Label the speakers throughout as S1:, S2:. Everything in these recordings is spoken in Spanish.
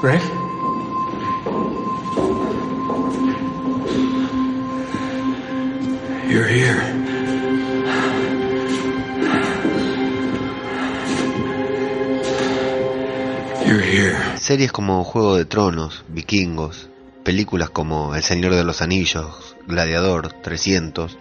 S1: Greg?
S2: You're here. You're here.
S3: Series como Juego de Tronos, Vikingos, películas como El Señor de los Anillos, Gladiador, 300,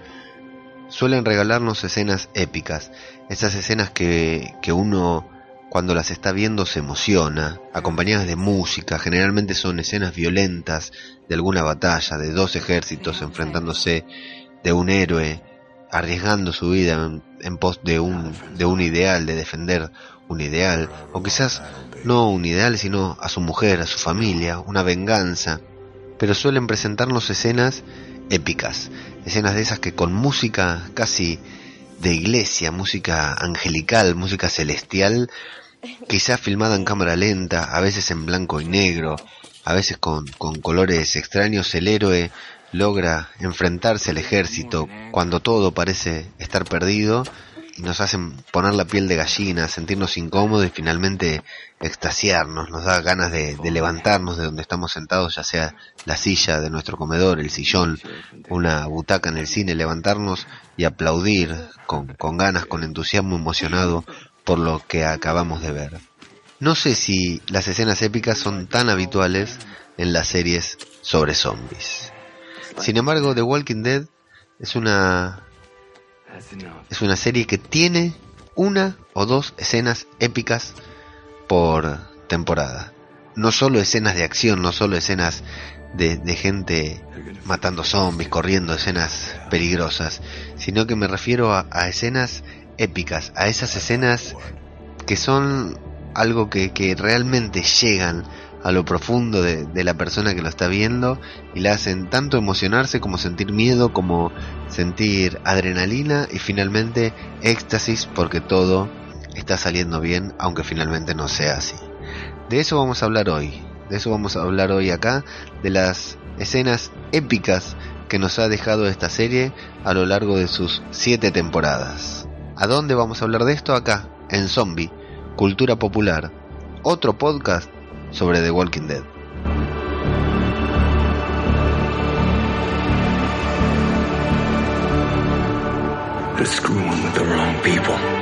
S3: suelen regalarnos escenas épicas, esas escenas que, que uno cuando las está viendo se emociona, acompañadas de música, generalmente son escenas violentas de alguna batalla, de dos ejércitos enfrentándose, de un héroe arriesgando su vida en, en pos de un, de un ideal, de defender un ideal, o quizás no un ideal, sino a su mujer, a su familia, una venganza, pero suelen presentarnos escenas épicas, escenas de esas que con música casi de iglesia, música angelical, música celestial, quizás filmada en cámara lenta, a veces en blanco y negro, a veces con, con colores extraños, el héroe logra enfrentarse al ejército cuando todo parece estar perdido y nos hacen poner la piel de gallina, sentirnos incómodos y finalmente extasiarnos, nos da ganas de, de, levantarnos de donde estamos sentados, ya sea la silla de nuestro comedor, el sillón, una butaca en el cine, levantarnos y aplaudir con, con ganas, con entusiasmo emocionado por lo que acabamos de ver. No sé si las escenas épicas son tan habituales en las series sobre zombies. Sin embargo, The Walking Dead es una es una serie que tiene una o dos escenas épicas por temporada. No solo escenas de acción, no solo escenas de, de, gente matando zombies, corriendo, escenas peligrosas, sino que me refiero a, a escenas épicas, a esas escenas que son algo que, realmente llegan a lo profundo de, de, la persona que lo está viendo y la hacen tanto emocionarse como sentir miedo, como sentir adrenalina y finalmente éxtasis porque todo está saliendo bien, aunque finalmente no sea así. De eso vamos a hablar hoy, de eso vamos a hablar hoy acá, de las escenas épicas que nos ha dejado esta serie a lo largo de sus siete temporadas. ¿A dónde vamos a hablar de esto? Acá, en Zombie, Cultura Popular, otro podcast sobre The Walking Dead.
S2: Screwing with the wrong people.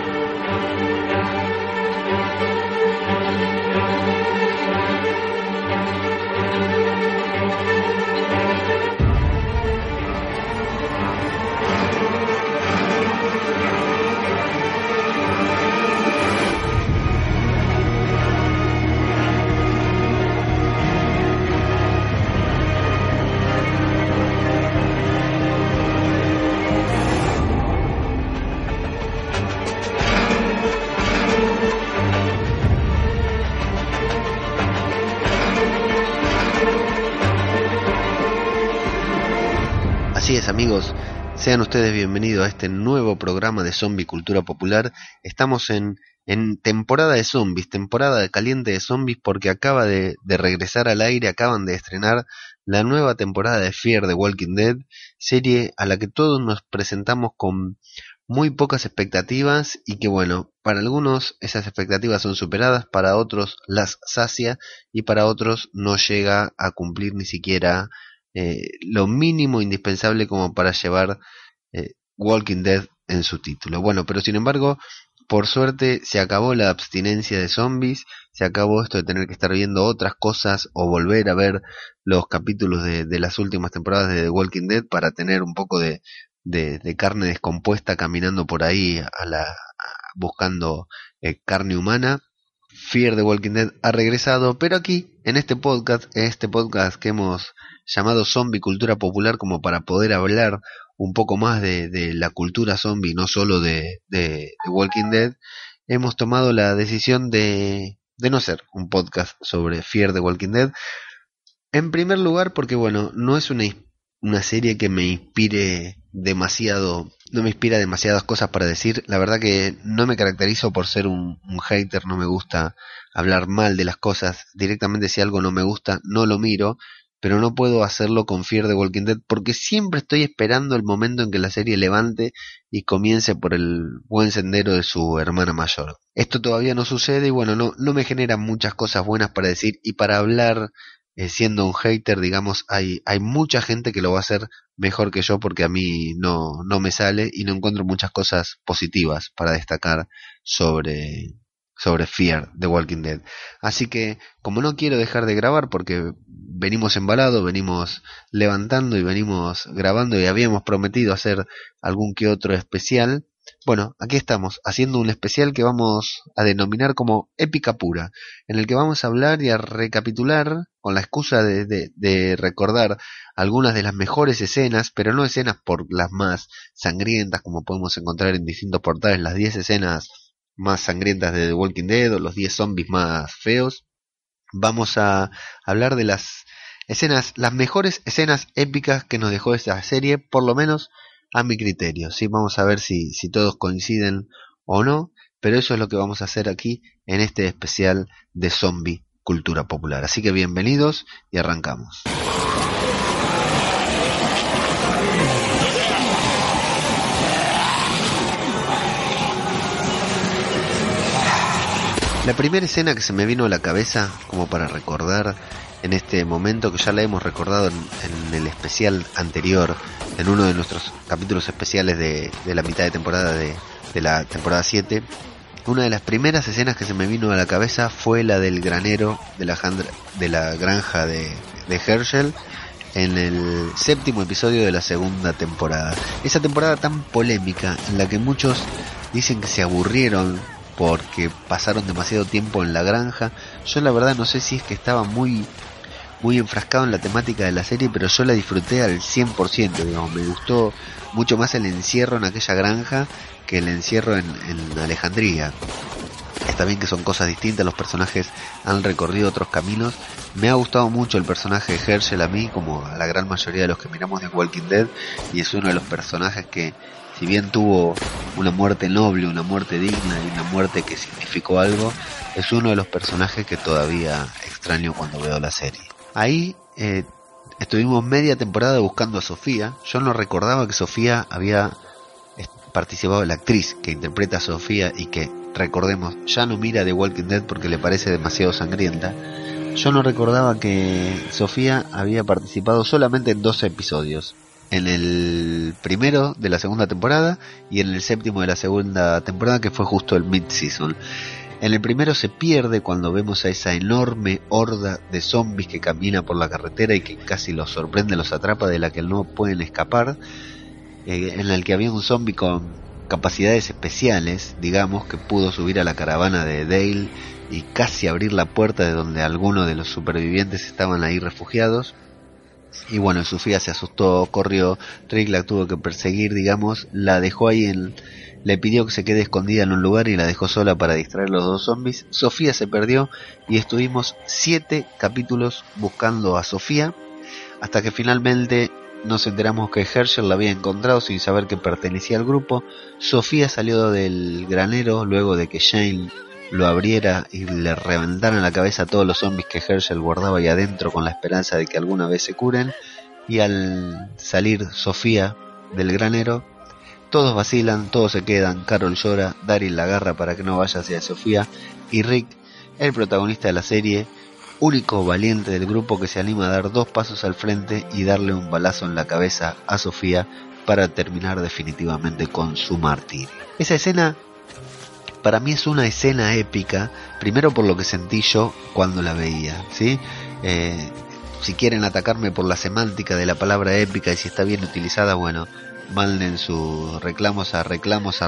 S3: Sean ustedes bienvenidos a este nuevo programa de Zombie Cultura Popular. Estamos en, en temporada de zombies, temporada de caliente de zombies porque acaba de, de, regresar al aire, acaban de estrenar la nueva temporada de Fear the Walking Dead, serie a la que todos nos presentamos con muy pocas expectativas y que bueno, para algunos esas expectativas son superadas, para otros las sacia y para otros no llega a cumplir ni siquiera eh, lo mínimo indispensable como para llevar eh, Walking Dead en su título. Bueno, pero sin embargo, por suerte se acabó la abstinencia de zombies, se acabó esto de tener que estar viendo otras cosas o volver a ver los capítulos de, las últimas temporadas de The Walking Dead para tener un poco de, carne descompuesta caminando por ahí a la, buscando eh, carne humana. Fear the Walking Dead ha regresado, pero aquí, en este podcast, este podcast que hemos llamado Zombie Cultura Popular, como para poder hablar un poco más de, de la cultura zombie, no solo de, de, de, Walking Dead, hemos tomado la decisión de, de no ser un podcast sobre Fear the Walking Dead. En primer lugar, porque bueno, no es una, una serie que me inspire demasiado, no me inspira demasiadas cosas para decir. La verdad que no me caracterizo por ser un, hater, no me gusta hablar mal de las cosas. Directamente si algo no me gusta, no lo miro. Pero no puedo hacerlo con Fear the Walking Dead porque siempre estoy esperando el momento en que la serie levante y comience por el buen sendero de su hermana mayor. Esto todavía no sucede y bueno, no, no me generan muchas cosas buenas para decir y para hablar eh, siendo un hater, digamos, hay, hay mucha gente que lo va a hacer mejor que yo porque a mí no, no me sale y no encuentro muchas cosas positivas para destacar sobre, sobre Fear de Walking Dead. Así que, como no quiero dejar de grabar porque venimos embalados, venimos levantando y venimos grabando y habíamos prometido hacer algún que otro especial, bueno, aquí estamos, haciendo un especial que vamos a denominar como épica pura, en el que vamos a hablar y a recapitular, con la excusa de, de, recordar algunas de las mejores escenas, pero no escenas por las más sangrientas, como podemos encontrar en distintos portales, las 10 escenas más sangrientas de The Walking Dead o los 10 zombies más feos. Vamos a hablar de las escenas, las mejores escenas épicas que nos dejó esta serie, por lo menos a mi criterio. ¿sí? Vamos a ver si, si todos coinciden o no, pero eso es lo que vamos a hacer aquí en este especial de zombie cultura popular. Así que bienvenidos y arrancamos. La primera escena que se me vino a la cabeza, como para recordar en este momento, que ya la hemos recordado en, el especial anterior, en uno de nuestros capítulos especiales de, la mitad de temporada de, la temporada 7, una de las primeras escenas que se me vino a la cabeza fue la del granero de la, de la granja de, de Herschel en el séptimo episodio de la segunda temporada. Esa temporada tan polémica en la que muchos dicen que se aburrieron porque pasaron demasiado tiempo en la granja. Yo la verdad no sé si es que estaba muy muy enfrascado en la temática de la serie, pero yo la disfruté al 100%, digamos, me gustó mucho más el encierro en aquella granja que el encierro en, en Alejandría. Está bien que son cosas distintas, los personajes han recorrido otros caminos. Me ha gustado mucho el personaje de Herschel a mí, como a la gran mayoría de los que miramos de Walking Dead, y es uno de los personajes que si bien tuvo una muerte noble, una muerte digna y una muerte que significó algo, es uno de los personajes que todavía extraño cuando veo la serie. Ahí eh, estuvimos media temporada buscando a Sofía. Yo no recordaba que Sofía había participado, la actriz que interpreta a Sofía y que, recordemos, ya no mira The Walking Dead porque le parece demasiado sangrienta. Yo no recordaba que Sofía había participado solamente en dos episodios en el primero de la segunda temporada y en el séptimo de la segunda temporada que fue justo el mid-season. En el primero se pierde cuando vemos a esa enorme horda de zombies que camina por la carretera y que casi los sorprende, los atrapa, de la que no pueden escapar, eh, en el que había un zombie con capacidades especiales, digamos, que pudo subir a la caravana de Dale y casi abrir la puerta de donde algunos de los supervivientes estaban ahí refugiados y bueno, Sofía se asustó, corrió, Rick la tuvo que perseguir, digamos, la dejó ahí en... Le pidió que se quede escondida en un lugar y la dejó sola para distraer a los dos zombies. Sofía se perdió y estuvimos siete capítulos buscando a Sofía hasta que finalmente nos enteramos que Herschel la había encontrado sin saber que pertenecía al grupo. Sofía salió del granero luego de que Shane lo abriera y le reventaran la cabeza a todos los zombies que Herschel guardaba ahí adentro con la esperanza de que alguna vez se curen. Y al salir Sofía del granero, todos vacilan, todos se quedan, Carol llora, Daryl la agarra para que no vaya hacia Sofía y Rick, el protagonista de la serie, único valiente del grupo que se anima a dar dos pasos al frente y darle un balazo en la cabeza a Sofía para terminar definitivamente con su martirio. Esa escena para mí es una escena épica, primero por lo que sentí yo cuando la veía, ¿sí? Eh, si quieren atacarme por la semántica de la palabra épica y si está bien utilizada, bueno, manden sus reclamos a reclamos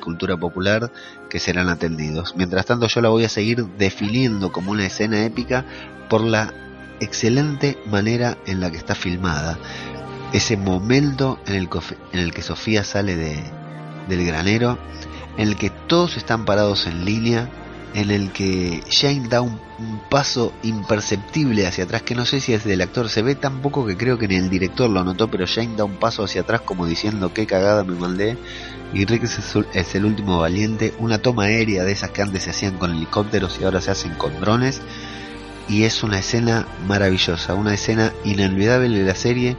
S3: cultura popular que serán atendidos. Mientras tanto yo la voy a seguir definiendo como una escena épica por la excelente manera en la que está filmada. Ese momento en el, en el que Sofía sale de, del granero en el que todos están parados en línea, en el que Shane da un, paso imperceptible hacia atrás, que no sé si es del actor, se ve tan poco que creo que ni el director lo notó, pero Shane da un paso hacia atrás como diciendo qué cagada me mandé, y Rick es el último valiente, una toma aérea de esas que antes se hacían con helicópteros y ahora se hacen con drones, y es una escena maravillosa, una escena inolvidable de la serie.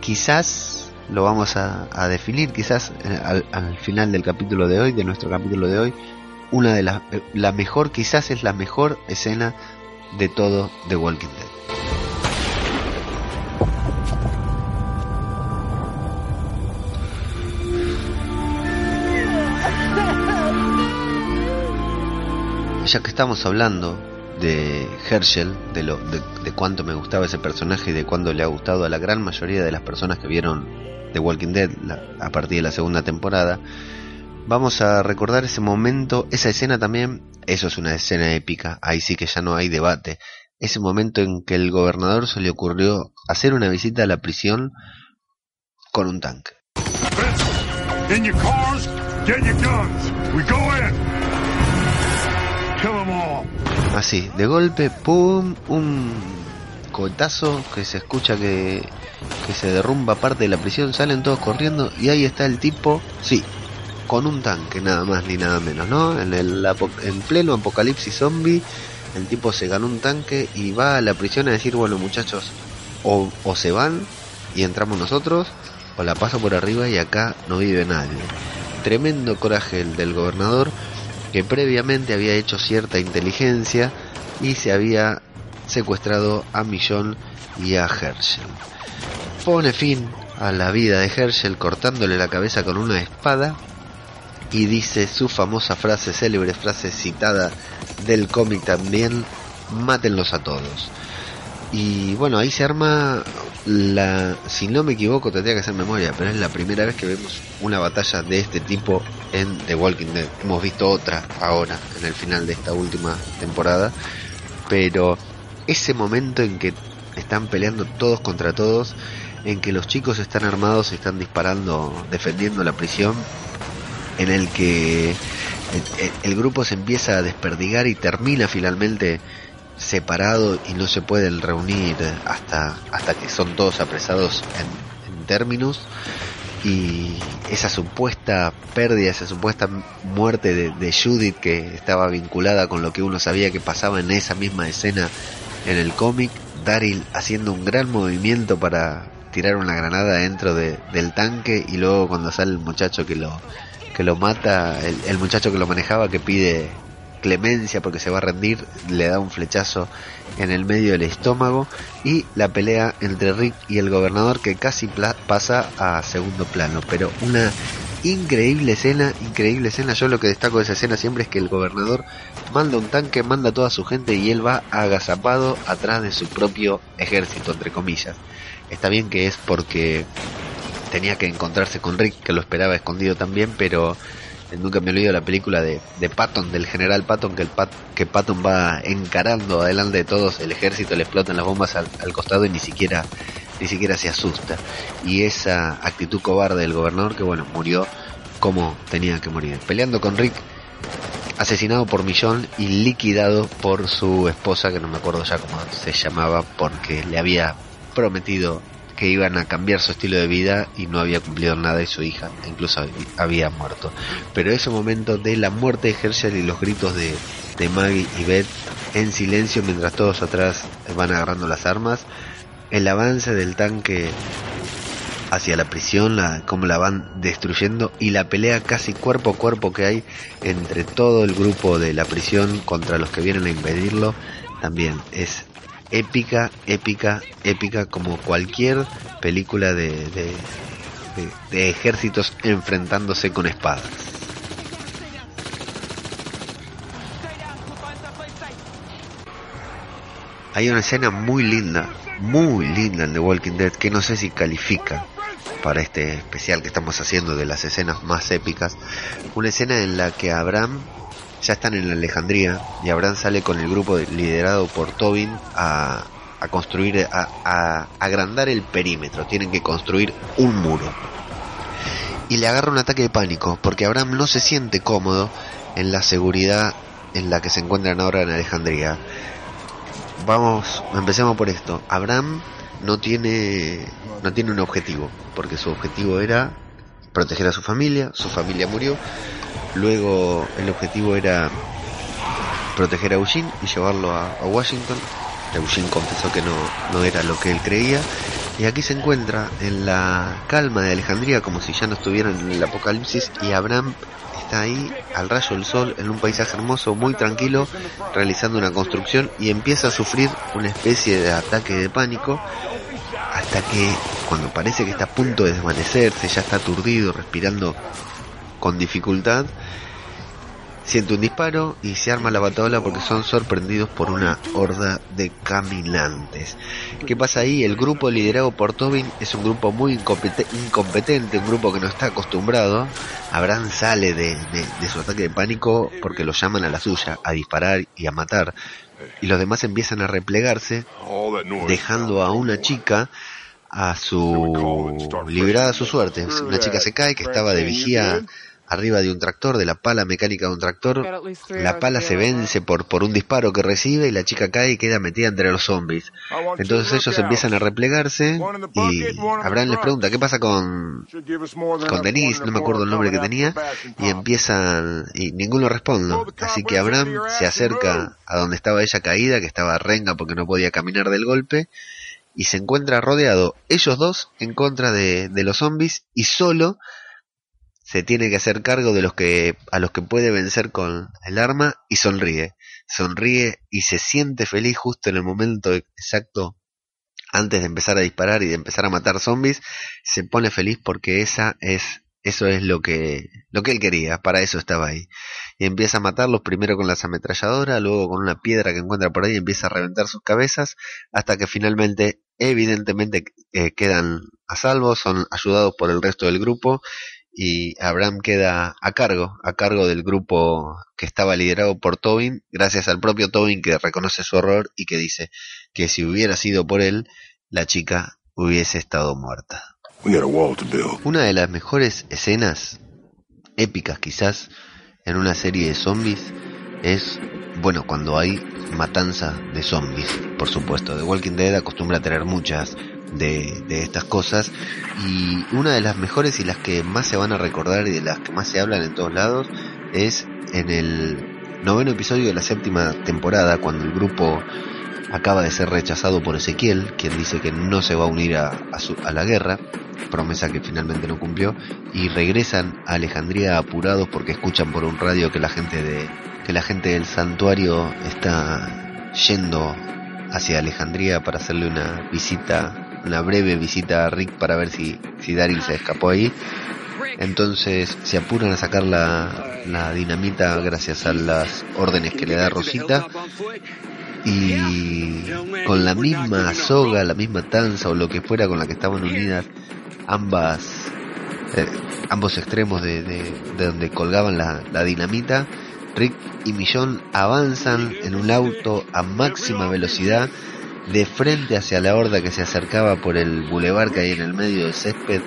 S3: Quizás lo vamos a, definir, quizás eh, al, final del capítulo de hoy, de nuestro capítulo de hoy, una de las, eh, la mejor, quizás es la mejor escena de todo The Walking Dead. Ya que estamos hablando de Herschel, de, lo, de, cuánto me gustaba ese personaje y de cuánto le ha gustado a la gran mayoría de las personas que vieron The Walking Dead a partir de la segunda temporada, vamos a recordar ese momento, esa escena también, eso es una escena épica, ahí sí que ya no hay debate, ese momento en que el gobernador se le ocurrió hacer una visita a la prisión con un tanque. Así, de golpe, ¡pum! Un cohetazo que se escucha que, que se derrumba parte de la prisión, salen todos corriendo y ahí está el tipo, sí, con un tanque, nada más ni nada menos, ¿no? En, el, en pleno apocalipsis zombie, el tipo se ganó un tanque y va a la prisión a decir, bueno muchachos, o, o se van y entramos nosotros, o la paso por arriba y acá no vive nadie. Tremendo coraje el del gobernador que previamente había hecho cierta inteligencia y se había secuestrado a Millón y a Herschel. Pone fin a la vida de Herschel cortándole la cabeza con una espada y dice su famosa frase, célebre frase citada del cómic también, mátenlos a todos. Y bueno, ahí se arma la, si no me equivoco, tendría que hacer memoria, pero es la primera vez que vemos una batalla de este tipo en The Walking Dead. Hemos visto otra ahora, en el final de esta última temporada, pero ese momento en que están peleando todos contra todos, en que los chicos están armados y están disparando, defendiendo la prisión, en el que el grupo se empieza a desperdigar y termina finalmente separado y no se pueden reunir hasta, hasta que son todos apresados en, términos. Y esa supuesta pérdida, esa supuesta muerte de, de, Judith que estaba vinculada con lo que uno sabía que pasaba en esa misma escena en el cómic, Daryl haciendo un gran movimiento para tirar una granada dentro de, del tanque y luego cuando sale el muchacho que lo que lo mata, el, el muchacho que lo manejaba que pide clemencia porque se va a rendir, le da un flechazo en el medio del estómago y la pelea entre Rick y el gobernador que casi pasa a segundo plano, pero una increíble escena, increíble escena, yo lo que destaco de esa escena siempre es que el gobernador manda un tanque, manda a toda su gente y él va agazapado atrás de su propio ejército, entre comillas. Está bien que es porque tenía que encontrarse con Rick, que lo esperaba escondido también, pero nunca me he olvidado la película de, de Patton, del general Patton, que, el Pat, que Patton va encarando adelante de todos, el ejército le explotan las bombas al, costado y ni siquiera, ni siquiera se asusta. Y esa actitud cobarde del gobernador que bueno, murió como tenía que morir. Peleando con Rick, asesinado por Millón y liquidado por su esposa, que no me acuerdo ya cómo se llamaba, porque le había prometido que iban a cambiar su estilo de vida y no había cumplido nada y su hija incluso había muerto. Pero ese momento de la muerte de Herschel y los gritos de, de Maggie y Beth en silencio mientras todos atrás van agarrando las armas, el avance del tanque hacia la prisión, la, como la van destruyendo y la pelea casi cuerpo a cuerpo que hay entre todo el grupo de la prisión contra los que vienen a impedirlo, también es épica, épica, épica como cualquier película de, ejércitos enfrentándose con espadas. Hay una escena muy linda, muy linda en The Walking Dead que no sé si califica para este especial que estamos haciendo de las escenas más épicas. Una escena en la que Abraham ya están en Alejandría y Abraham sale con el grupo liderado por Tobin a, a construir, a, a, agrandar el perímetro. Tienen que construir un muro. Y le agarra un ataque de pánico porque Abraham no se siente cómodo en la seguridad en la que se encuentran ahora en Alejandría. Vamos, empecemos por esto. Abraham no tiene no tiene un objetivo, porque su objetivo era proteger a su familia, su familia murió Luego el objetivo era proteger a Eugene y llevarlo a, Washington. Eugene confesó que no, no era lo que él creía. Y aquí se encuentra en la calma de Alejandría como si ya no estuvieran en el apocalipsis y Abraham ahí al rayo del sol en un paisaje hermoso, muy tranquilo, realizando una construcción y empieza a sufrir una especie de ataque de pánico hasta que cuando parece que está a punto de desvanecerse, ya está aturdido, respirando con dificultad, siente un disparo y se arma la bataola porque son sorprendidos por una horda de caminantes. ¿Qué pasa ahí? El grupo liderado por Tobin es un grupo muy incompetente, un grupo que no está acostumbrado. Abraham sale de, de su ataque de pánico porque lo llaman a la suya, a disparar y a matar. Y los demás empiezan a replegarse, dejando a una chica a su liberada a su suerte. Una chica se cae que estaba de vigía arriba de un tractor, de la pala mecánica de un tractor. La pala se vence por, por un disparo que recibe y la chica cae y queda metida entre los zombies. Entonces ellos empiezan a replegarse y Abraham les pregunta, ¿qué pasa con, con Denise? No me acuerdo el nombre que tenía. Y empiezan, y ninguno responde. Así que Abraham se acerca a donde estaba ella caída, que estaba renga porque no podía caminar del golpe. Y se encuentra rodeado ellos dos en contra de, de los zombies y solo se tiene que hacer cargo de los que a los que puede vencer con el arma y sonríe. Sonríe y se siente feliz justo en el momento exacto antes de empezar a disparar y de empezar a matar zombies, se pone feliz porque esa es eso es lo que lo que él quería, para eso estaba ahí. Y empieza a matarlos primero con las ametralladoras, luego con una piedra que encuentra por ahí empieza a reventar sus cabezas hasta que finalmente evidentemente eh, quedan a salvo, son ayudados por el resto del grupo y Abraham queda a cargo, a cargo del grupo que estaba liderado por Tobin, gracias al propio Tobin que reconoce su error y que dice que si hubiera sido por él, la chica hubiese estado muerta. Una de las mejores escenas, épicas quizás, en una serie de zombies es, bueno, cuando hay matanza de zombies, por supuesto. The Walking Dead acostumbra a tener muchas de, estas cosas. Y una de las mejores y las que más se van a recordar y de las que más se hablan en todos lados es en el noveno episodio de la séptima temporada cuando el grupo acaba de ser rechazado por Ezequiel, quien dice que no se va a unir a, a, la guerra, promesa que finalmente no cumplió, y regresan a Alejandría apurados porque escuchan por un radio que la gente de que la gente del santuario está yendo hacia Alejandría para hacerle una visita una breve visita a Rick para ver si, si Daryl se escapó ahí. Entonces se apuran a sacar la, la dinamita gracias a las órdenes que le da Rosita. Y con la misma soga, la misma tanza o lo que fuera con la que estaban unidas ambas, eh, ambos extremos de, de, donde colgaban la, la dinamita, Rick y Millón avanzan en un auto a máxima velocidad de frente hacia la horda que se acercaba por el bulevar que hay en el medio del césped,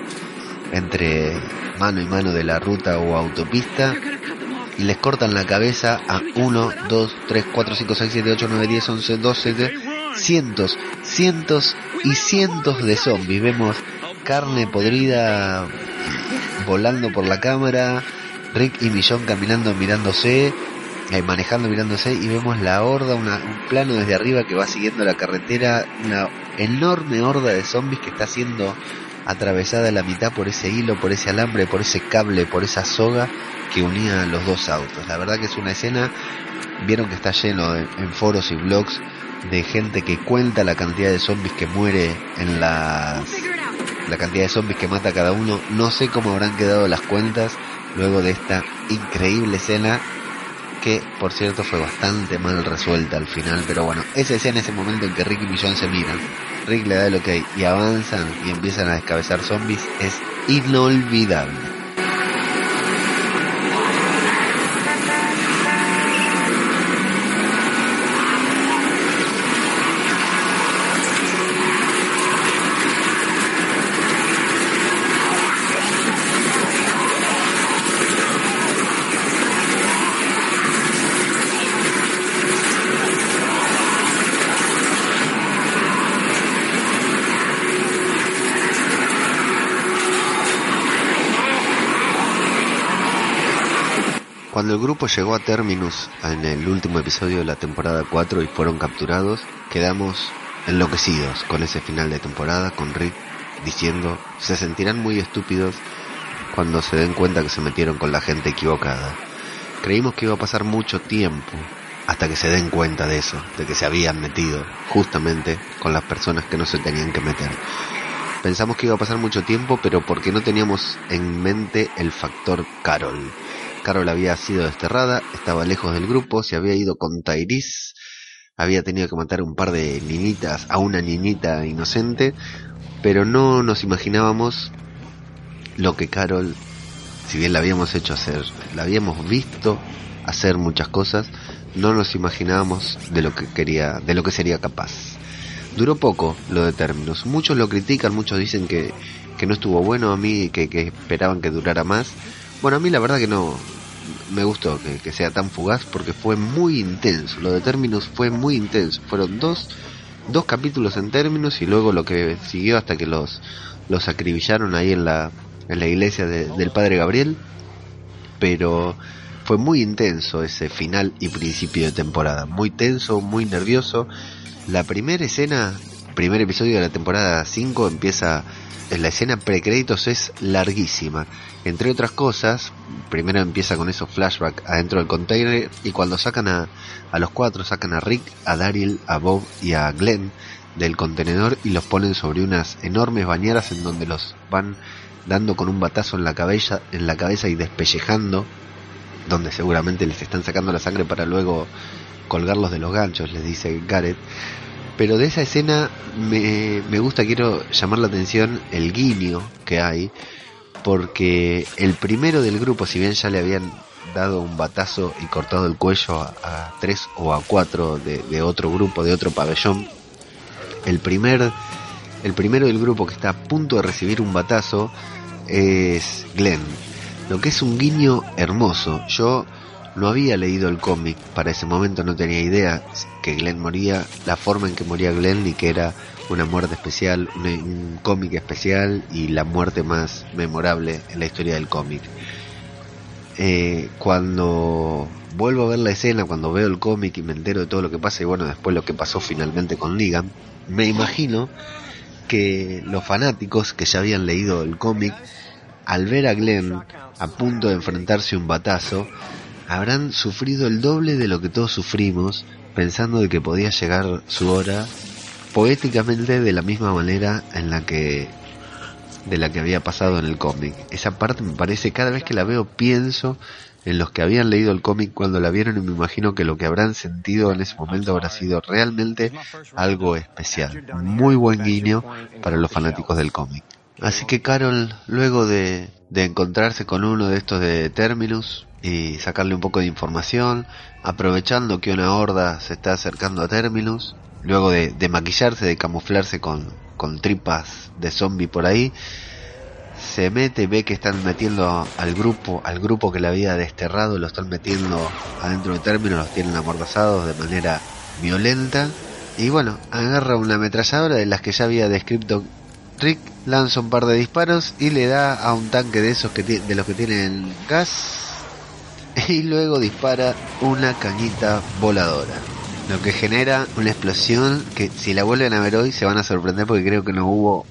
S3: entre mano y mano de la ruta o autopista, y les cortan la cabeza a 1, 2, 3, 4, 5, 6, 7, 8, 9, 10, 11, 12, cientos, cientos y cientos de zombies. Vemos carne podrida volando por la cámara, Rick y Millón caminando mirándose, manejando, mirándose y vemos la horda, un plano desde arriba que va siguiendo la carretera, una enorme horda de zombies que está siendo atravesada a la mitad por ese hilo, por ese alambre, por ese cable, por esa soga que unía los dos autos. La verdad que es una escena, vieron que está lleno en foros y blogs de gente que cuenta la cantidad de zombies que muere en las la cantidad de zombies que mata cada uno. No sé cómo habrán quedado las cuentas luego de esta increíble escena que por cierto fue bastante mal resuelta al final, pero bueno, esa escena, ese momento en que Rick y Millón se miran, Rick le da el ok y avanzan y empiezan a descabezar zombies, es inolvidable. El grupo llegó a Terminus en el último episodio de la temporada 4 y fueron capturados, quedamos enloquecidos con ese final de temporada, con Rick diciendo, se sentirán muy estúpidos cuando se den cuenta que se metieron con la gente equivocada. Creímos que iba a pasar mucho tiempo hasta que se den cuenta de eso, de que se habían metido justamente con las personas que no se tenían que meter. Pensamos que iba a pasar mucho tiempo, pero porque no teníamos en mente el factor Carol. Carol había sido desterrada, estaba lejos del grupo, se había ido con Tairis, había tenido que matar un par de niñitas, a una niñita inocente, pero no nos imaginábamos lo que Carol, si bien la habíamos hecho hacer, la habíamos visto hacer muchas cosas, no nos imaginábamos de lo que quería, de lo que sería capaz. Duró poco lo de términos. Muchos lo critican, muchos dicen que, que no estuvo bueno a mí, que, que esperaban que durara más. Bueno, a mí la verdad que no me gustó que, que sea tan fugaz porque fue muy intenso. Lo de términos fue muy intenso. Fueron dos, dos capítulos en términos y luego lo que siguió hasta que los, los acribillaron ahí en la, en la iglesia del padre Gabriel. Pero fue muy intenso ese final y principio de temporada. Muy tenso, muy nervioso. La primera escena, primer episodio de la temporada 5 empieza, la escena precréditos es larguísima. Entre otras cosas, primero empieza con esos flashbacks adentro del container y cuando sacan a, a los cuatro, sacan a Rick, a Daryl, a Bob y a Glenn del contenedor y los ponen sobre unas enormes bañeras en donde los van dando con un batazo en la cabeza, en la cabeza y despellejando, donde seguramente les están sacando la sangre para luego colgarlos de los ganchos, les dice Gareth. Pero de esa escena me, me gusta, quiero llamar la atención el guiño que hay, porque el primero del grupo, si bien ya le habían dado un batazo y cortado el cuello a, tres o a cuatro de, de, otro grupo, de otro pabellón, el primer, el primero del grupo que está a punto de recibir un batazo es Glenn, lo que es un guiño hermoso. Yo no había leído el cómic, para ese momento no tenía idea que Glenn moría, la forma en que moría Glenn y que era una muerte especial, un, cómic especial y la muerte más memorable en la historia del cómic. Eh, cuando vuelvo a ver la escena, cuando veo el cómic y me entero de todo lo que pasa y bueno, después lo que pasó finalmente con Negan, me imagino que los fanáticos que ya habían leído el cómic, al ver a Glenn a punto de enfrentarse un batazo, habrán sufrido el doble de lo que todos sufrimos, pensando de que podía llegar su hora, poéticamente de la misma manera en la que de la que había pasado en el cómic. Esa parte me parece, cada vez que la veo pienso en los que habían leído el cómic cuando la vieron y me imagino que lo que habrán sentido en ese momento habrá sido realmente algo especial. Muy buen guiño para los fanáticos del cómic. Así que Carol, luego de, de encontrarse con uno de estos de Terminus, y sacarle un poco de información, aprovechando que una horda se está acercando a Terminus, luego de, maquillarse, de camuflarse con, con tripas de zombie por ahí, se mete, ve que están metiendo al grupo, al grupo que le había desterrado, lo están metiendo adentro de Terminus, los tienen amordazados de manera violenta, y bueno, agarra una ametralladora de las que ya había descrito Rick, lanza un par de disparos y le da a un tanque de esos que de los que tienen gas y luego dispara una cañita voladora. Lo que genera una explosión que si la vuelven a ver hoy se van a sorprender porque creo que no hubo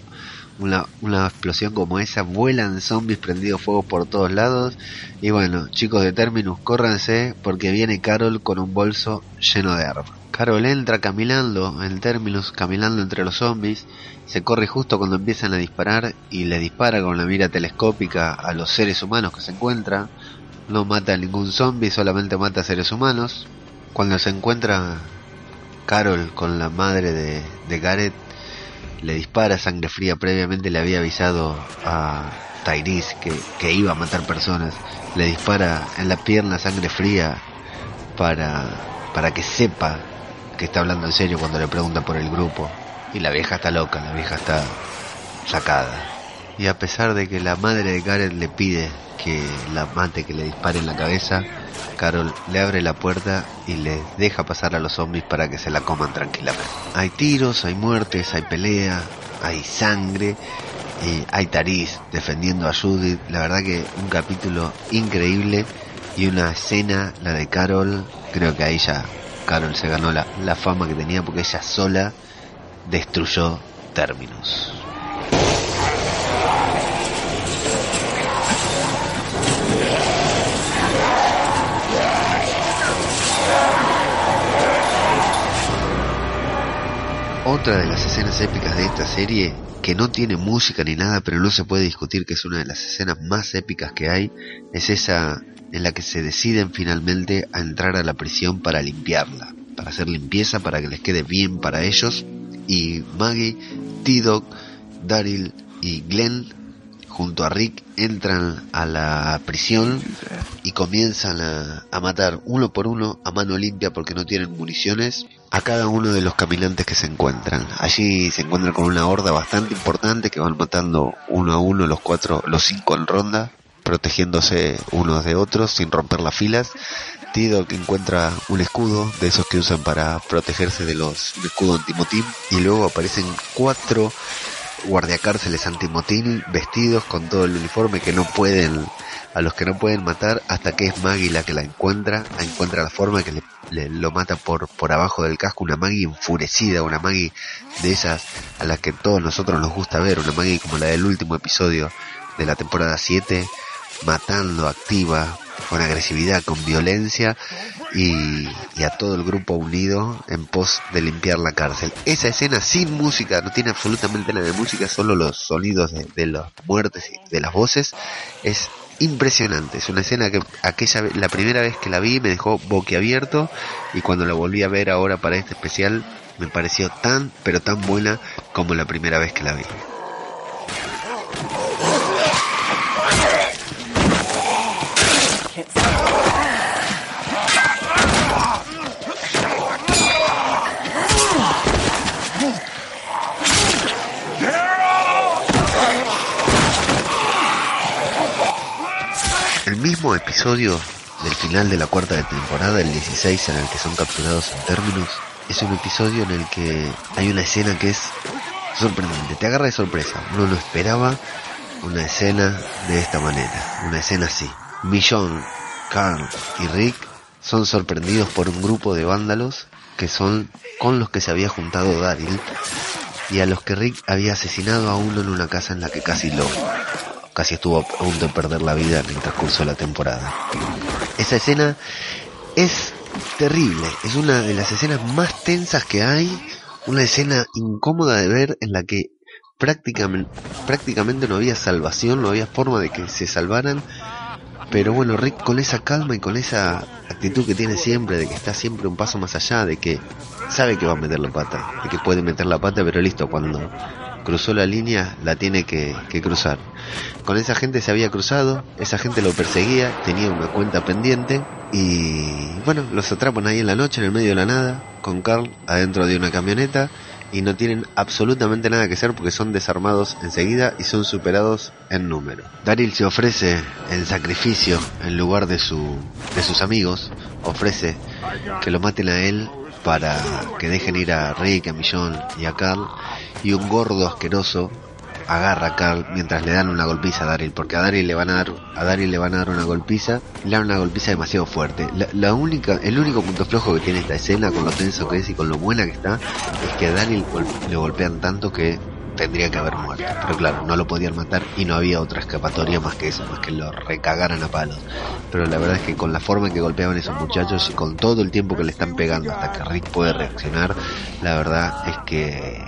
S3: una, una explosión como esa. Vuelan zombies prendidos fuego por todos lados. Y bueno, chicos de Terminus, córranse porque viene Carol con un bolso lleno de armas. Carol entra caminando en Terminus, caminando entre los zombies. Se corre justo cuando empiezan a disparar y le dispara con la mira telescópica a los seres humanos que se encuentran no mata a ningún zombie, solamente mata a seres humanos. Cuando se encuentra Carol con la madre de, de Gareth, le dispara sangre fría. Previamente le había avisado a Tyrese que, que iba a matar personas. Le dispara en la pierna sangre fría para, para que sepa que está hablando en serio cuando le pregunta por el grupo. Y la vieja está loca, la vieja está sacada. Y a pesar de que la madre de Gareth le pide que la mate, que le dispare en la cabeza, Carol le abre la puerta y le deja pasar a los zombies para que se la coman tranquilamente. Hay tiros, hay muertes, hay pelea, hay sangre, y hay Taris defendiendo a Judith. La verdad que un capítulo increíble y una escena, la de Carol, creo que ahí ya Carol se ganó la, la fama que tenía porque ella sola destruyó términos. Otra de las escenas épicas de esta serie, que no tiene música ni nada, pero no se puede discutir que es una de las escenas más épicas que hay, es esa en la que se deciden finalmente a entrar a la prisión para limpiarla, para hacer limpieza, para que les quede bien para ellos. Y Maggie, T-Dog, Daryl y Glenn junto a Rick entran a la prisión y comienzan a, matar uno por uno a mano limpia porque no tienen municiones a cada uno de los caminantes que se encuentran. Allí se encuentran con una horda bastante importante que van matando uno a uno los cuatro, los cinco en ronda, protegiéndose unos de otros sin romper las filas. Tido que encuentra un escudo de esos que usan para protegerse de los escudo antimotín y luego aparecen cuatro guardiacárceles antimotín vestidos con todo el uniforme que no pueden a los que no pueden matar hasta que es Maggie la que la encuentra encuentra la forma que le, lo mata por por abajo del casco una Maggie enfurecida una Maggie de esas a las que todos nosotros nos gusta ver una Maggie como la del último episodio de la temporada 7 matando activa con agresividad con violencia y, a todo el grupo unido en pos de limpiar la cárcel. Esa escena sin música, no tiene absolutamente nada de música, solo los sonidos de, de las muertes y de las voces, es impresionante. Es una escena que aquella la primera vez que la vi me dejó boquiabierto y cuando la volví a ver ahora para este especial me pareció tan pero tan buena como la primera vez que la vi. El mismo episodio del final de la cuarta temporada, el 16 en el que son capturados en términos, es un episodio en el que hay una escena que es sorprendente, te agarra de sorpresa. Uno no esperaba una escena de esta manera, una escena así. Millón, Carl y Rick son sorprendidos por un grupo de vándalos que son con los que se había juntado Daryl y a los que Rick había asesinado a uno en una casa en la que casi lo casi estuvo a punto de perder la vida en el transcurso de la temporada. Esa escena es terrible, es una de las escenas más tensas que hay, una escena incómoda de ver en la que prácticamente, prácticamente no había salvación, no había forma de que se salvaran, pero bueno, Rick con esa calma y con esa actitud que tiene siempre, de que está siempre un paso más allá, de que sabe que va a meter la pata, de que puede meter la pata, pero listo, cuando cruzó la línea, la tiene que, cruzar. Con esa gente se había cruzado, esa gente lo perseguía, tenía una cuenta pendiente y bueno, los atrapan ahí en la noche, en el medio de la nada, con Carl adentro de una camioneta y no tienen absolutamente nada que hacer porque son desarmados enseguida y son superados en número. Daryl se ofrece en sacrificio en lugar de, su, de sus amigos, ofrece que lo maten a él para que dejen ir a Rick, a Millón y a Carl y un gordo asqueroso agarra a Carl mientras le dan una golpiza a Daryl, porque a Daryl le van a dar, a Daryl le van a dar una golpiza, le dan una golpiza demasiado fuerte. La, única, el único punto flojo que tiene esta escena, con lo tenso que es y con lo buena que está, es que a Daryl le golpean tanto que tendría que haber muerto. Pero claro, no lo podían matar y no había otra escapatoria más que eso, más que lo recagaran a palos. Pero la verdad es que con la forma en que golpeaban esos muchachos y con todo el tiempo que le están pegando hasta que Rick puede reaccionar, la verdad es que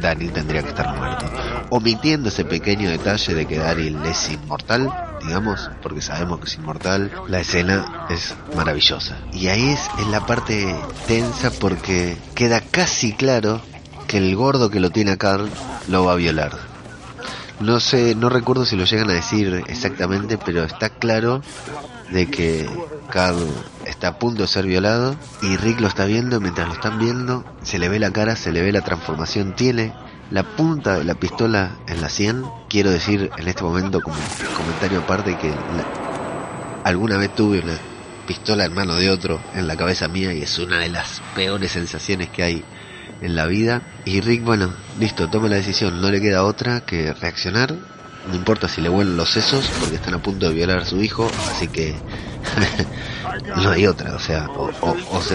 S3: Daryl tendría que estar muerto. Omitiendo ese pequeño detalle de que Daryl es inmortal, digamos, porque sabemos que es inmortal, la escena es maravillosa. Y ahí es en la parte tensa porque queda casi claro que el gordo que lo tiene a Carl lo va a violar. No sé, no recuerdo si lo llegan a decir exactamente, pero está claro de que Carl está a punto de ser violado y Rick lo está viendo mientras lo están viendo, se le ve la cara, se le ve la transformación, tiene la punta de la pistola en la sien. Quiero decir en este momento como comentario aparte que alguna vez tuve una pistola en mano de otro en la cabeza mía y es una de las peores sensaciones que hay en la vida. Y Rick, bueno, listo, toma la decisión, no le queda otra que reaccionar. No importa si le vuelan los sesos porque están a punto de violar a su hijo, así que no hay otra, o sea, o,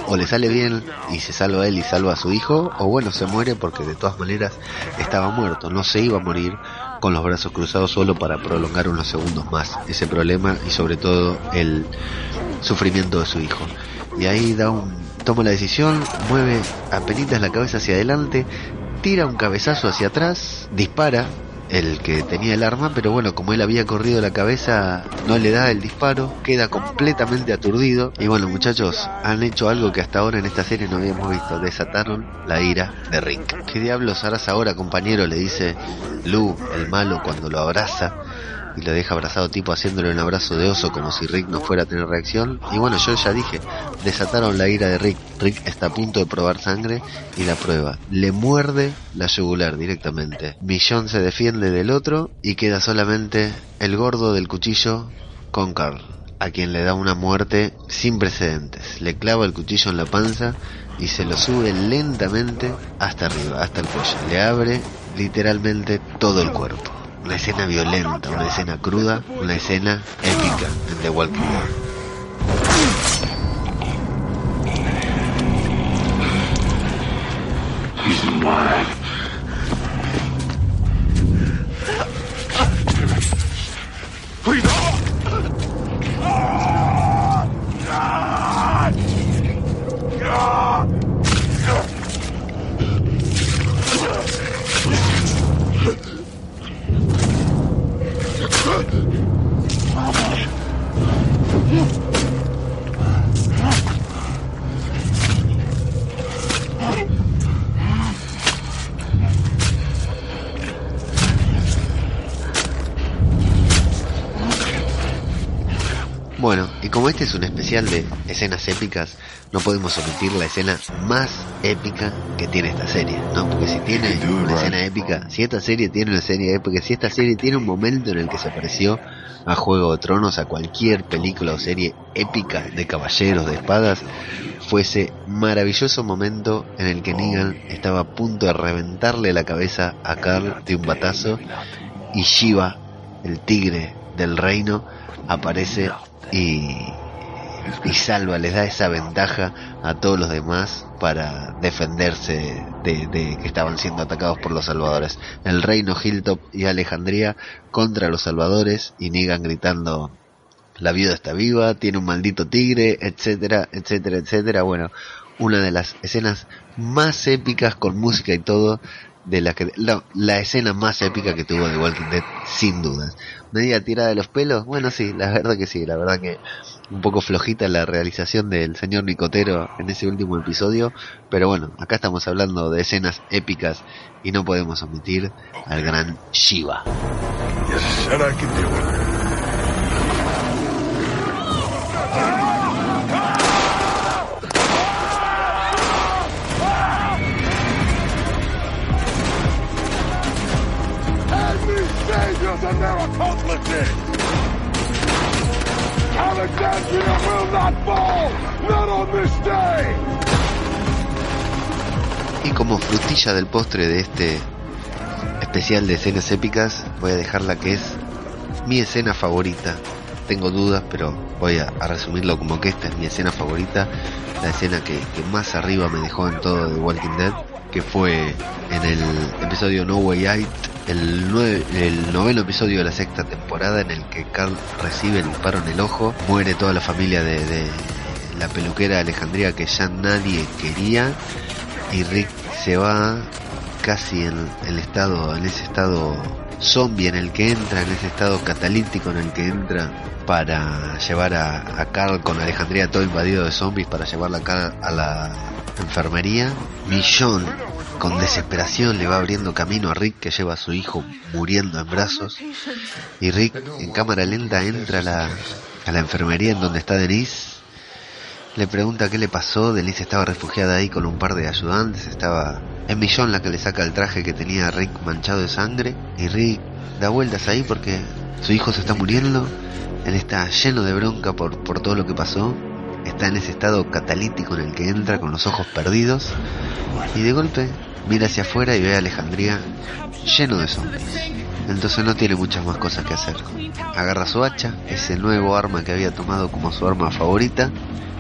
S3: o, le sale bien y se salva él y salva a su hijo, o bueno, se muere porque de todas maneras estaba muerto, no se iba a morir con los brazos cruzados solo para prolongar unos segundos más ese problema y sobre todo el sufrimiento de su hijo. Y ahí da un, toma la decisión, mueve apenas la cabeza hacia adelante, tira un cabezazo hacia atrás, dispara el que tenía el arma, pero bueno, como él había corrido la cabeza, no le da el disparo, queda completamente aturdido. Y bueno, muchachos, han hecho algo que hasta ahora en esta serie no habíamos visto, desataron la ira de Rick. ¿Qué diablos harás ahora, compañero? Le dice Lu, el malo, cuando lo abraza y lo deja abrazado tipo haciéndole un abrazo de oso como si Rick no fuera a tener reacción. Y bueno, yo ya dije, desataron la ira de Rick. Rick está a punto de probar sangre y la prueba. Le muerde la yugular directamente. Millón se defiende del otro y queda solamente el gordo del cuchillo con Carl, a quien le da una muerte sin precedentes. Le clava el cuchillo en la panza y se lo sube lentamente hasta arriba, hasta el cuello. Le abre literalmente todo el cuerpo una escena violenta, una escena cruda, una escena épica en The Walking Dead. Especial de escenas épicas, no podemos omitir la escena más épica que tiene esta serie, ¿no? Porque si tiene una escena épica, si esta serie tiene una escena épica, si esta serie tiene un momento en el que se apareció a Juego de Tronos, a cualquier película o serie épica de caballeros, de espadas, fue ese maravilloso momento en el que Negan estaba a punto de reventarle la cabeza a Carl de un batazo y Shiva, el tigre del reino, aparece y, y salva, les da esa ventaja a todos los demás para defenderse de, que estaban siendo atacados por los salvadores. El reino Hilltop y Alejandría contra los salvadores y Negan gritando la viuda está viva, tiene un maldito tigre, etcétera, etcétera, etcétera. Bueno, una de las escenas más épicas con música y todo de la que la escena más épica que tuvo The Walking Dead sin dudas. Media tirada de los pelos bueno sí la verdad que sí la verdad que un poco flojita la realización del señor Nicotero en ese último episodio pero bueno acá estamos hablando de escenas épicas y no podemos omitir al gran Shiva Y como frutilla del postre de este especial de escenas épicas, voy a dejar la que es mi escena favorita. Tengo dudas, pero voy a, resumirlo como que esta es mi escena favorita. La escena que, que más arriba me dejó en todo de Walking Dead, que fue en el episodio No Way Out el, el noveno episodio de la sexta temporada en el que Carl recibe el disparo en el ojo, muere toda la familia de, la peluquera de Alejandría que ya nadie quería. Y Rick se va casi en el estado, en ese estado zombie en el que entra, en ese estado catalítico en el que entra para llevar a, a Carl con Alejandría todo invadido de zombies para llevarla acá a la enfermería. Millón con desesperación le va abriendo camino a Rick que lleva a su hijo muriendo en brazos. Y Rick en cámara lenta entra a la, a la enfermería en donde está Denise. Le pregunta qué le pasó. Denise estaba refugiada ahí con un par de ayudantes. Estaba en Millón la que le saca el traje que tenía Rick manchado de sangre. Y Rick da vueltas ahí porque su hijo se está muriendo. Él está lleno de bronca por, por todo lo que pasó. está en ese estado catalítico en el que entra con los ojos perdidos y de golpe mira hacia afuera y ve a Alejandría lleno de zombies. Entonces no tiene muchas más cosas que hacer. Agarra su hacha, ese nuevo arma que había tomado como su arma favorita.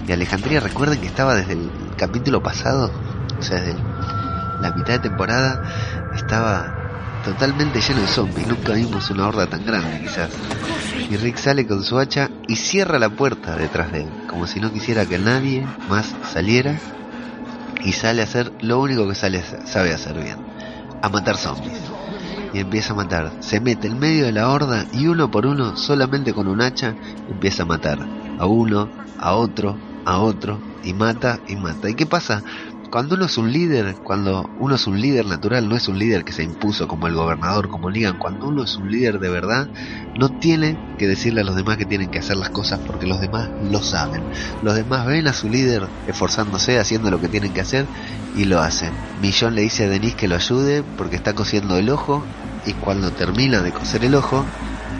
S3: Y Alejandría, recuerden que estaba desde el capítulo pasado, o sea, desde la mitad de temporada, estaba totalmente lleno de zombies. Nunca vimos una horda tan grande, quizás. Y Rick sale con su hacha y cierra la puerta detrás de él, como si no quisiera que nadie más saliera. Y sale a hacer lo único que sale, sabe hacer bien, a matar zombies. Y empieza a matar. Se mete en medio de la horda y uno por uno, solamente con un hacha, empieza a matar. A uno, a otro, a otro, y mata y mata. ¿Y qué pasa? cuando uno es un líder, cuando uno es un líder natural, no es un líder que se impuso como el gobernador, como digan, cuando uno es un líder de verdad, no tiene que decirle a los demás que tienen que hacer las cosas porque los demás lo saben. Los demás ven a su líder esforzándose, haciendo lo que tienen que hacer y lo hacen. Millón le dice a Denise que lo ayude porque está cosiendo el ojo y cuando termina de coser el ojo,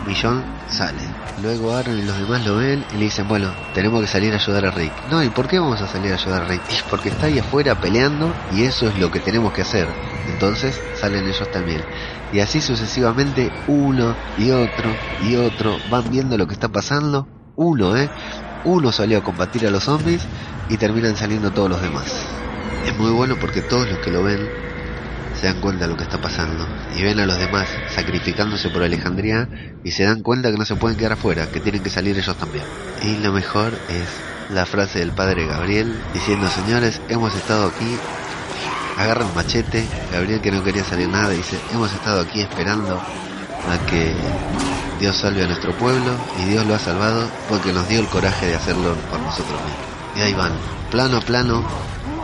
S3: Millón sale. Luego Aaron y los demás lo ven y le dicen, bueno, tenemos que salir a ayudar a Rick. No, ¿y por qué vamos a salir a ayudar a Rick? Es porque está ahí afuera peleando y eso es lo que tenemos que hacer. Entonces salen ellos también. Y así sucesivamente uno y otro y otro van viendo lo que está pasando. Uno, ¿eh? Uno salió a combatir a los zombies y terminan saliendo todos los demás. Es muy bueno porque todos los que lo ven se dan cuenta de lo que está pasando y ven a los demás sacrificándose por Alejandría y se dan cuenta que no se pueden quedar afuera, que tienen que salir ellos también. Y lo mejor es la frase del padre Gabriel diciendo, señores, hemos estado aquí, agarra el machete, Gabriel que no quería salir nada, dice, hemos estado aquí esperando a que Dios salve a nuestro pueblo y Dios lo ha salvado porque nos dio el coraje de hacerlo por nosotros mismos. Y ahí van, plano a plano,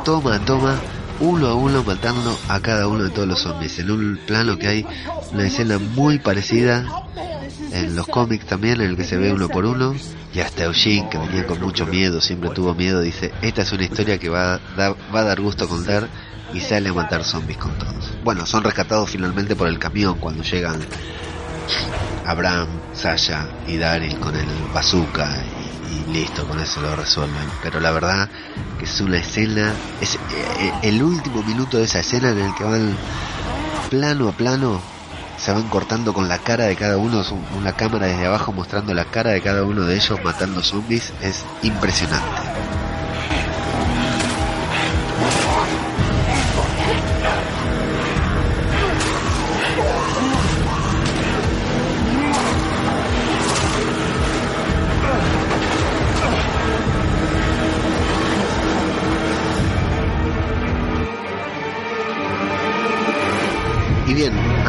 S3: toma a toma, uno a uno matando a cada uno de todos los zombies. En un plano que hay una escena muy parecida en los cómics también, en el que se ve uno por uno. Y hasta Eugene, que venía con mucho miedo, siempre tuvo miedo, dice, esta es una historia que va a, dar, va a dar gusto contar y sale a matar zombies con todos. Bueno, son rescatados finalmente por el camión cuando llegan Abraham, Sasha y Daryl con el bazooka y listo, con eso lo resuelven. Pero la verdad que es una escena, es eh, el último minuto de esa escena en el que van plano a plano, se van cortando con la cara de cada uno, una cámara desde abajo mostrando la cara de cada uno de ellos matando zombies, es impresionante.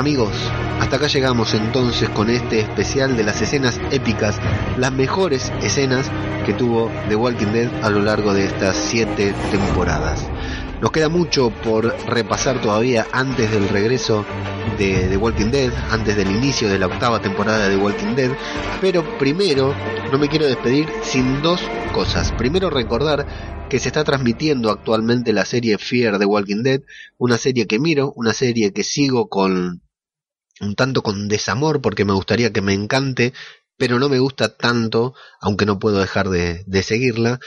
S3: Amigos, hasta acá llegamos entonces con este especial de las escenas épicas, las mejores escenas que tuvo The Walking Dead a lo largo de estas siete temporadas. Nos queda mucho por repasar todavía antes del regreso de The Walking Dead, antes del inicio de la octava temporada de The Walking Dead, pero primero no me quiero despedir sin dos cosas. Primero recordar que se está transmitiendo actualmente la serie Fear de Walking Dead, una serie que miro, una serie que sigo con un tanto con desamor porque me gustaría que me encante, pero no me gusta tanto, aunque no puedo dejar de, de seguirla.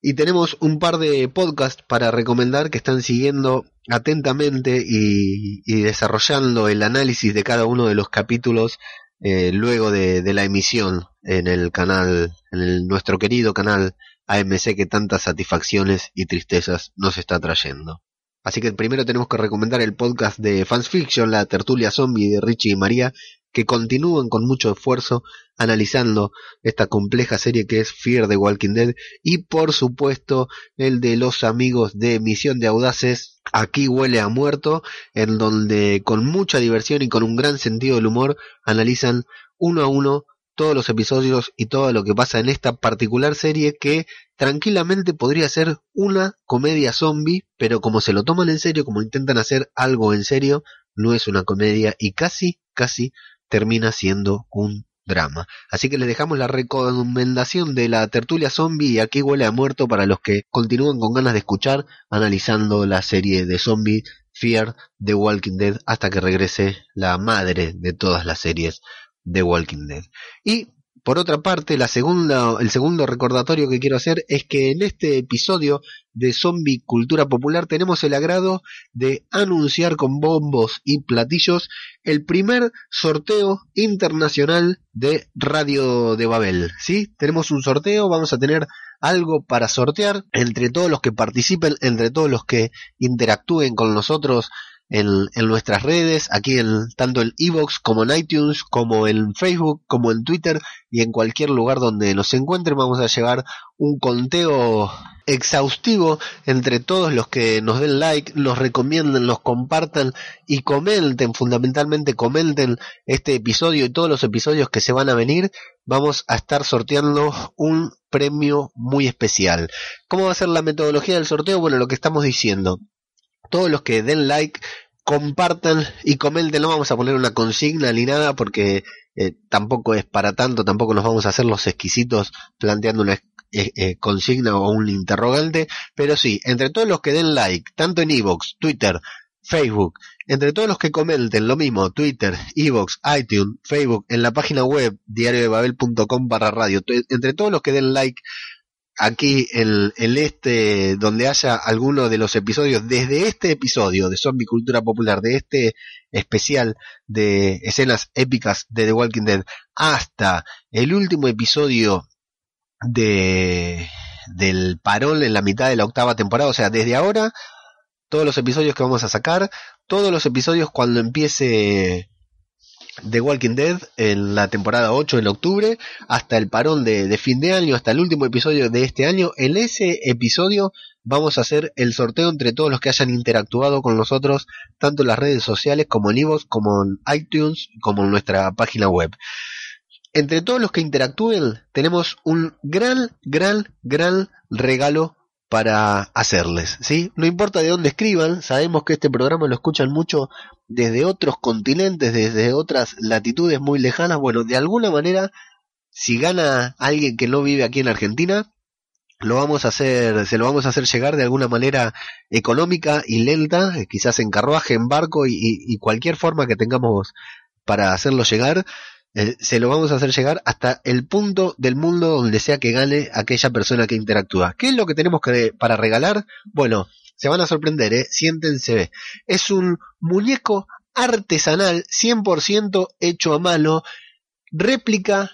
S3: Y tenemos un par de podcasts para recomendar que están siguiendo atentamente y, desarrollando el análisis de cada uno de los capítulos eh, luego de, de, la emisión en el canal, en el, nuestro querido canal AMC que tantas satisfacciones y tristezas nos está trayendo. Así que primero tenemos que recomendar el podcast de Fans Fiction, la tertulia zombie de Richie y María, que continúan con mucho esfuerzo analizando esta compleja serie que es Fear the Walking Dead y por supuesto el de los amigos de Misión de Audaces, Aquí huele a muerto, en donde con mucha diversión y con un gran sentido del humor analizan uno a uno todos los episodios y todo lo que pasa en esta particular serie que tranquilamente podría ser una comedia zombie, pero como se lo toman en serio, como intentan hacer algo en serio, no es una comedia y casi, casi termina siendo un drama. Así que les dejamos la recomendación de la tertulia zombie y aquí huele a muerto para los que continúan con ganas de escuchar analizando la serie de zombie Fear The Walking Dead hasta que regrese la madre de todas las series de Walking Dead. Y por otra parte, la segunda, el segundo recordatorio que quiero hacer es que en este episodio de Zombie Cultura Popular tenemos el agrado de anunciar con bombos y platillos el primer sorteo internacional de Radio de Babel. ¿Sí? Tenemos un sorteo, vamos a tener algo para sortear entre todos los que participen, entre todos los que interactúen con nosotros en, nuestras redes, aquí en tanto en Evox como en iTunes, como en Facebook, como en Twitter y en cualquier lugar donde nos encuentren vamos a llevar un conteo exhaustivo entre todos los que nos den like, nos recomienden, nos compartan y comenten, fundamentalmente comenten este episodio y todos los episodios que se van a venir, vamos a estar sorteando un premio muy especial. ¿Cómo va a ser la metodología del sorteo? Bueno, lo que estamos diciendo todos los que den like, compartan y comenten. No vamos a poner una consigna ni nada porque eh, tampoco es para tanto, tampoco nos vamos a hacer los exquisitos planteando una eh, eh, consigna o un interrogante, pero sí, entre todos los que den like, tanto en Evox, Twitter, Facebook, entre todos los que comenten lo mismo, Twitter, Evox, iTunes, Facebook, en la página web diariodebabel.com barra radio, entre todos los que den like aquí el este, donde haya alguno de los episodios, desde este episodio de Zombie Cultura Popular, de este especial de escenas épicas de The Walking Dead, hasta el último episodio de del parón en la mitad de la octava temporada, o sea, desde ahora, todos los episodios que vamos a sacar, todos los episodios cuando empiece The Walking Dead en la temporada 8 en octubre hasta el parón de, fin de año, hasta el último episodio de este año. En ese episodio vamos a hacer el sorteo entre todos los que hayan interactuado con nosotros, tanto en las redes sociales como en Ivo's, como en iTunes, como en nuestra página web. Entre todos los que interactúen tenemos un gran, gran, gran regalo para hacerles, ¿sí? No importa de dónde escriban, sabemos que este programa lo escuchan mucho desde otros continentes, desde otras latitudes muy lejanas. Bueno, de alguna manera, si gana alguien que no vive aquí en Argentina, lo vamos a hacer, se lo vamos a hacer llegar de alguna manera económica y lenta, eh, quizás en carruaje, en barco y cualquier forma que tengamos para hacerlo llegar eh, se lo vamos a hacer llegar hasta el punto del mundo donde sea que gane aquella persona que interactúa. ¿Qué es lo que tenemos que, para regalar? Bueno, se van a sorprender, ¿eh? Siéntense. Es un muñeco artesanal, 100% hecho a mano, réplica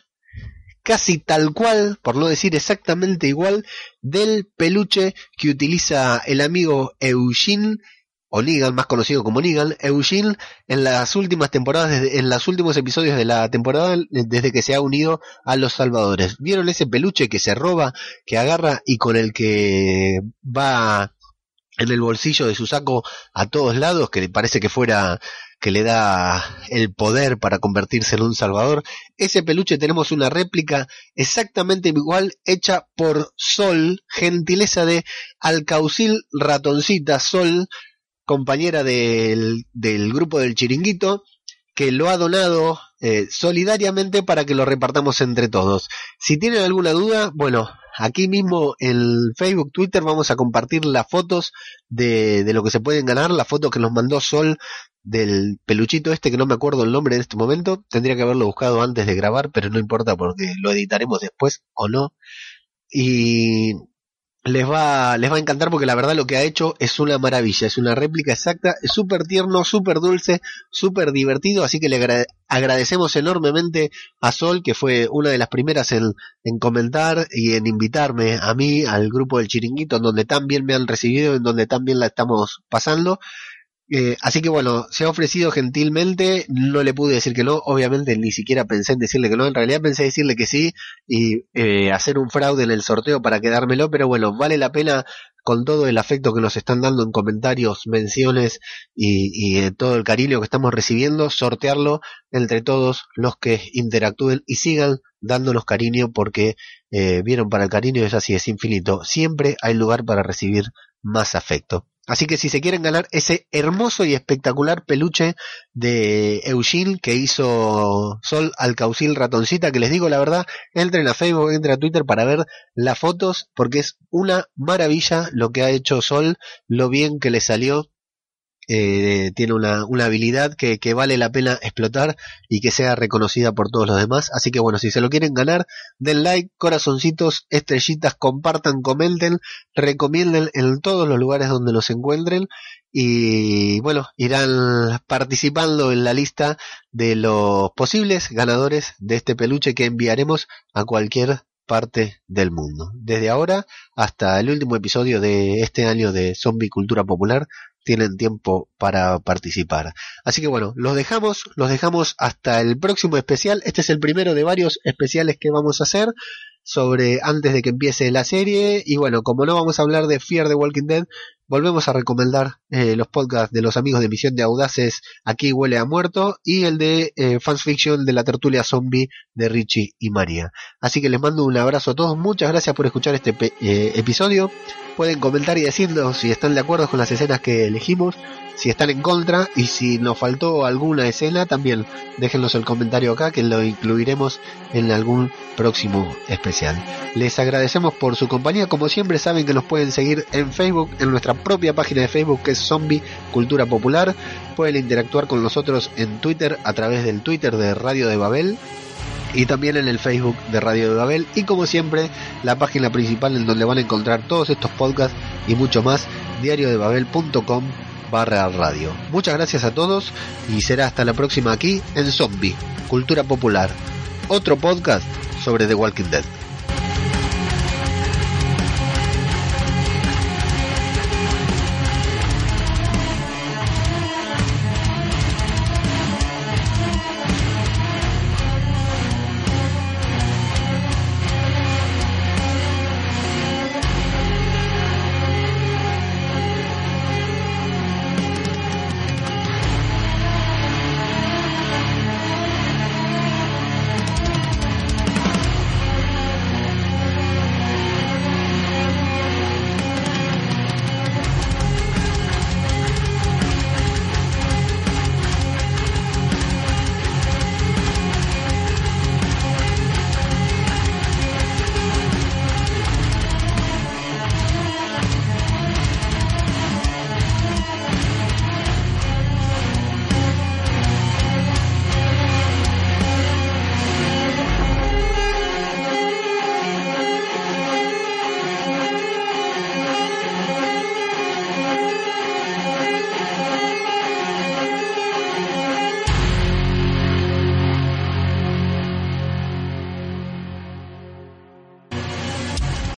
S3: casi tal cual, por no decir exactamente igual, del peluche que utiliza el amigo Eugene o Negan, más conocido como Negan, Eugene en las últimas temporadas, en los últimos episodios de la temporada, desde que se ha unido a los salvadores. ¿Vieron ese peluche que se roba, que agarra y con el que va en el bolsillo de su saco a todos lados, que parece que fuera que le da el poder para convertirse en un salvador. Ese peluche tenemos una réplica exactamente igual hecha por Sol, gentileza de Alcaucil Ratoncita Sol, compañera del, del grupo del chiringuito, que lo ha donado eh, solidariamente para que lo repartamos entre todos. Si tienen alguna duda, bueno, aquí mismo en Facebook, Twitter vamos a compartir las fotos de, de lo que se pueden ganar, la foto que nos mandó Sol del peluchito este que no me acuerdo el nombre en este momento, tendría que haberlo buscado antes de grabar, pero no importa porque lo editaremos después o no. Y les va, les va a encantar porque la verdad lo que ha hecho es una maravilla, es una réplica exacta, es súper tierno, súper dulce, súper divertido, así que le agradecemos enormemente a Sol, que fue una de las primeras en, en, comentar y en invitarme a mí, al grupo del Chiringuito, en donde tan bien me han recibido, en donde tan bien la estamos pasando, eh, así que bueno, se ha ofrecido gentilmente, no le pude decir que no, obviamente ni siquiera pensé en decirle que no, en realidad pensé decirle que sí y eh, hacer un fraude en el sorteo para quedármelo, pero bueno, vale la pena con todo el afecto que nos están dando en comentarios, menciones y, y todo el cariño que estamos recibiendo, sortearlo entre todos los que interactúen y sigan dándonos cariño porque eh, vieron para el cariño es así, es infinito. Siempre hay lugar para recibir más afecto. Así que si se quieren ganar ese hermoso y espectacular peluche de Eugene que hizo Sol Alcaucil Ratoncita, que les digo la verdad, entren a Facebook, entren a Twitter para ver las fotos, porque es una maravilla lo que ha hecho Sol, lo bien que le salió eh, tiene una, una habilidad que, que, vale la pena explotar y que sea reconocida por todos los demás. Así que bueno, si se lo quieren ganar, den like, corazoncitos, estrellitas, compartan, comenten, recomienden en todos los lugares donde los encuentren y bueno, irán participando en la lista de los posibles ganadores de este peluche que enviaremos a cualquier parte del mundo. Desde ahora hasta el último episodio de este año de Zombie Cultura Popular tienen tiempo para participar. Así que bueno, los dejamos, los dejamos hasta el próximo especial. Este es el primero de varios especiales que vamos a hacer sobre antes de que empiece la serie y bueno, como no vamos a hablar de Fear the Walking Dead, volvemos a recomendar eh, los podcasts de los amigos de Misión de Audaces Aquí huele a muerto y el de eh, Fans Fiction de la tertulia zombie de Richie y María. Así que les mando un abrazo a todos, muchas gracias por escuchar este eh, episodio. Pueden comentar y decirnos si están de acuerdo con las escenas que elegimos si están en contra y si nos faltó alguna escena también déjenos el comentario acá que lo incluiremos en algún próximo especial. Les agradecemos por su compañía, como siempre saben que nos pueden seguir en Facebook, en nuestra propia página de Facebook que es Zombie Cultura Popular, pueden interactuar con nosotros en Twitter a través del Twitter de Radio de Babel y también en el Facebook de Radio de Babel y como siempre la página principal en donde van a encontrar todos estos podcasts y mucho más diariodebabel.com barra radio. Muchas gracias a todos y será hasta la próxima aquí en Zombie, Cultura Popular, otro podcast sobre The Walking Dead.